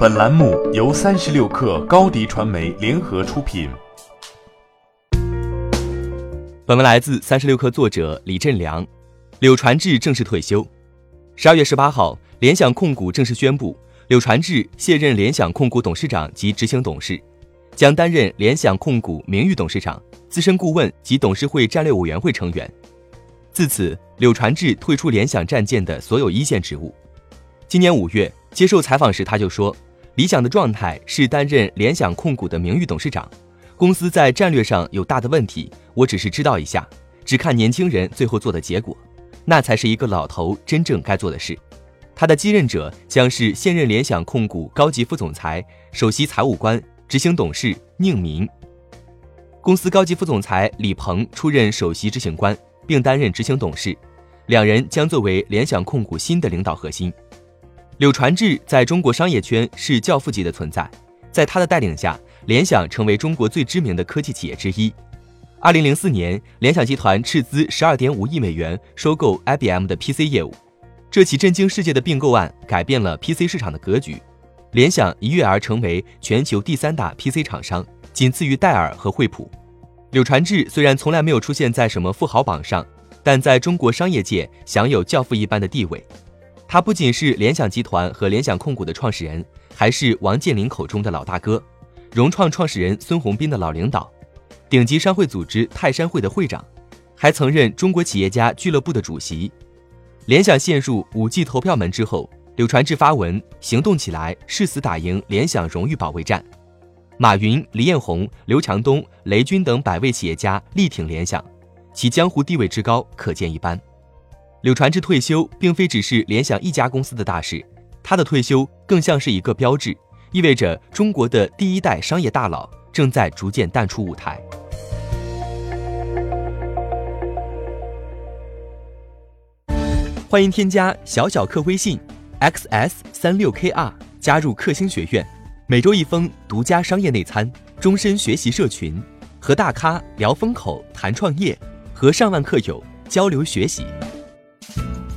本栏目由三十六氪高低传媒联合出品。本文来自三十六氪作者李振良。柳传志正式退休。十二月十八号，联想控股正式宣布，柳传志卸任联想控股董事长及执行董事，将担任联想控股名誉董事长、资深顾问及董事会战略委员会成员。自此，柳传志退出联想战舰的所有一线职务。今年五月接受采访时，他就说。理想的状态是担任联想控股的名誉董事长，公司在战略上有大的问题，我只是知道一下，只看年轻人最后做的结果，那才是一个老头真正该做的事。他的继任者将是现任联想控股高级副总裁、首席财务官、执行董事宁民。公司高级副总裁李鹏出任首席执行官，并担任执行董事，两人将作为联想控股新的领导核心。柳传志在中国商业圈是教父级的存在，在他的带领下，联想成为中国最知名的科技企业之一。二零零四年，联想集团斥资十二点五亿美元收购 IBM 的 PC 业务，这起震惊世界的并购案改变了 PC 市场的格局，联想一跃而成为全球第三大 PC 厂商，仅次于戴尔和惠普。柳传志虽然从来没有出现在什么富豪榜上，但在中国商业界享有教父一般的地位。他不仅是联想集团和联想控股的创始人，还是王健林口中的老大哥，融创创始人孙宏斌的老领导，顶级商会组织泰山会的会长，还曾任中国企业家俱乐部的主席。联想陷入五 G 投票门之后，柳传志发文行动起来，誓死打赢联想荣誉保卫战。马云、李彦宏、刘强东、雷军等百位企业家力挺联想，其江湖地位之高可见一斑。柳传志退休并非只是联想一家公司的大事，他的退休更像是一个标志，意味着中国的第一代商业大佬正在逐渐淡出舞台。欢迎添加小小客微信，xs 三六 kr，加入克星学院，每周一封独家商业内参，终身学习社群，和大咖聊风口、谈创业，和上万客友交流学习。